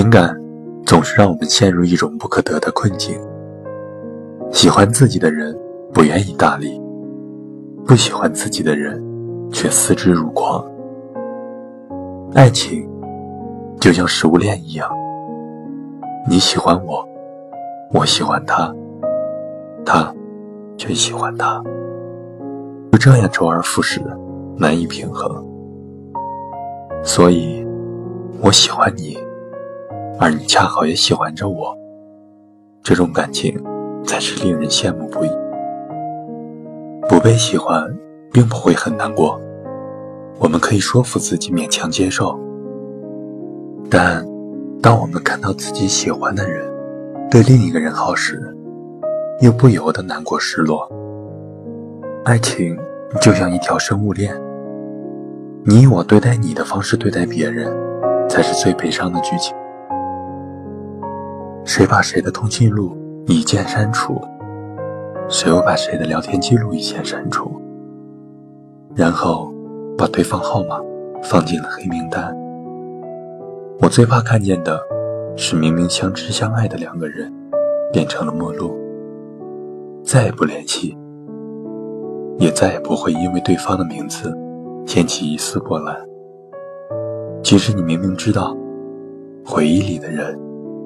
情感总是让我们陷入一种不可得的困境。喜欢自己的人不愿意搭理，不喜欢自己的人却思之如狂。爱情就像食物链一样，你喜欢我，我喜欢他，他却喜欢他，就这样周而复始，难以平衡。所以，我喜欢你，而你恰好也喜欢着我，这种感情才是令人羡慕不已。不被喜欢，并不会很难过，我们可以说服自己勉强接受。但，当我们看到自己喜欢的人对另一个人好时，又不由得难过失落。爱情就像一条生物链。你以我对待你的方式对待别人，才是最悲伤的剧情。谁把谁的通讯录一键删除，谁又把谁的聊天记录一键删除，然后把对方号码放进了黑名单。我最怕看见的是明明相知相爱的两个人，变成了陌路，再也不联系，也再也不会因为对方的名字。掀起一丝波澜。其实你明明知道，回忆里的人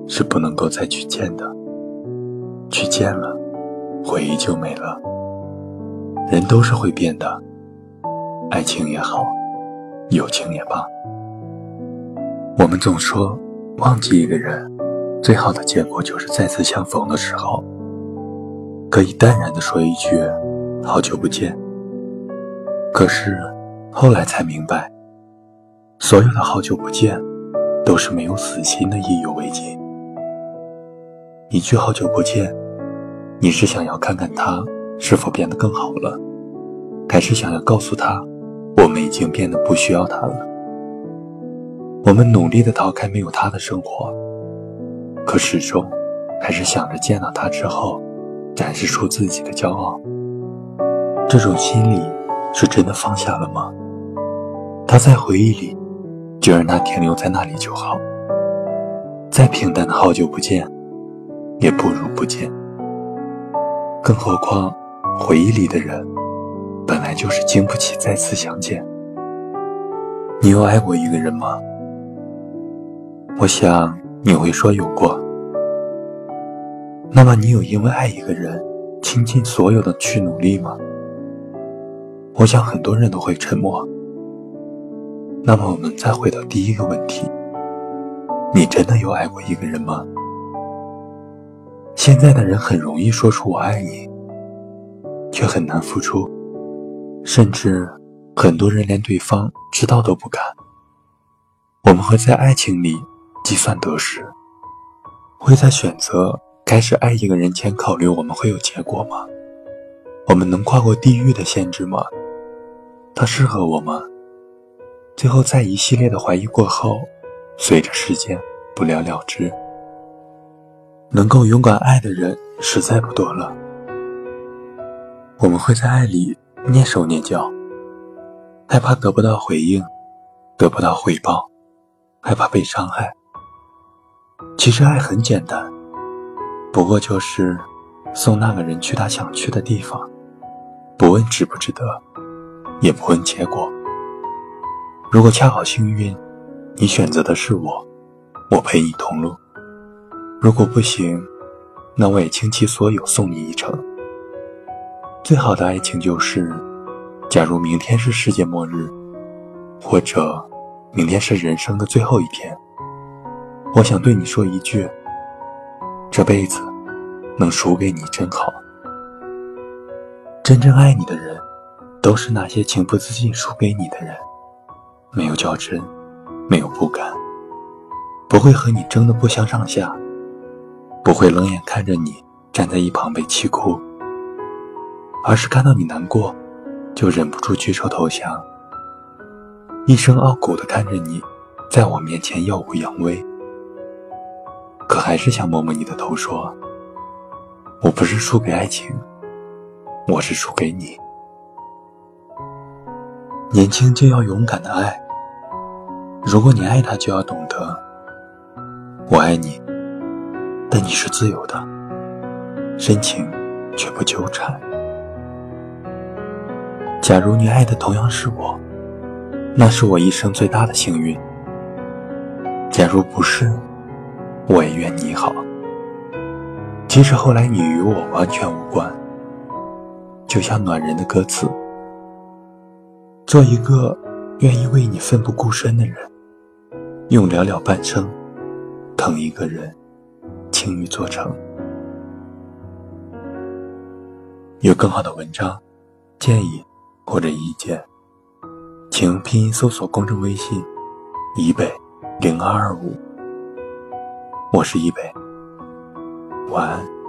是不能够再去见的，去见了，回忆就没了。人都是会变的，爱情也好，友情也罢。我们总说忘记一个人，最好的结果就是再次相逢的时候，可以淡然的说一句“好久不见”。可是。后来才明白，所有的好久不见，都是没有死心的意犹未尽。一句好久不见，你是想要看看他是否变得更好了，还是想要告诉他，我们已经变得不需要他了？我们努力的逃开没有他的生活，可始终还是想着见到他之后，展示出自己的骄傲。这种心理是真的放下了吗？他在回忆里，就让他停留在那里就好。再平淡的好久不见，也不如不见。更何况，回忆里的人，本来就是经不起再次相见。你有爱过一个人吗？我想你会说有过。那么，你有因为爱一个人，倾尽所有的去努力吗？我想很多人都会沉默。那么，我们再回到第一个问题：你真的有爱过一个人吗？现在的人很容易说出“我爱你”，却很难付出，甚至很多人连对方知道都不敢。我们会在爱情里计算得失，会在选择开始爱一个人前考虑我们会有结果吗？我们能跨过地域的限制吗？他适合我吗？最后，在一系列的怀疑过后，随着时间不了了之。能够勇敢爱的人实在不多了。我们会在爱里蹑手蹑脚，害怕得不到回应，得不到回报，害怕被伤害。其实爱很简单，不过就是送那个人去他想去的地方，不问值不值得，也不问结果。如果恰好幸运，你选择的是我，我陪你同路；如果不行，那我也倾其所有送你一程。最好的爱情就是，假如明天是世界末日，或者明天是人生的最后一天，我想对你说一句：这辈子能输给你真好。真正爱你的人，都是那些情不自禁输给你的人。没有较真，没有不甘，不会和你争得不相上下，不会冷眼看着你站在一旁被气哭，而是看到你难过，就忍不住举手投降，一生傲骨的看着你，在我面前耀武扬威，可还是想摸摸你的头说：“我不是输给爱情，我是输给你。”年轻就要勇敢的爱。如果你爱他，就要懂得，我爱你，但你是自由的，深情却不纠缠。假如你爱的同样是我，那是我一生最大的幸运。假如不是，我也愿你好。即使后来你与我完全无关，就像暖人的歌词，做一个愿意为你奋不顾身的人，用寥寥半生。疼一个人，轻易做成。有更好的文章、建议或者意见，请拼音搜索公众微信“以北零二二五”。我是一北，晚安。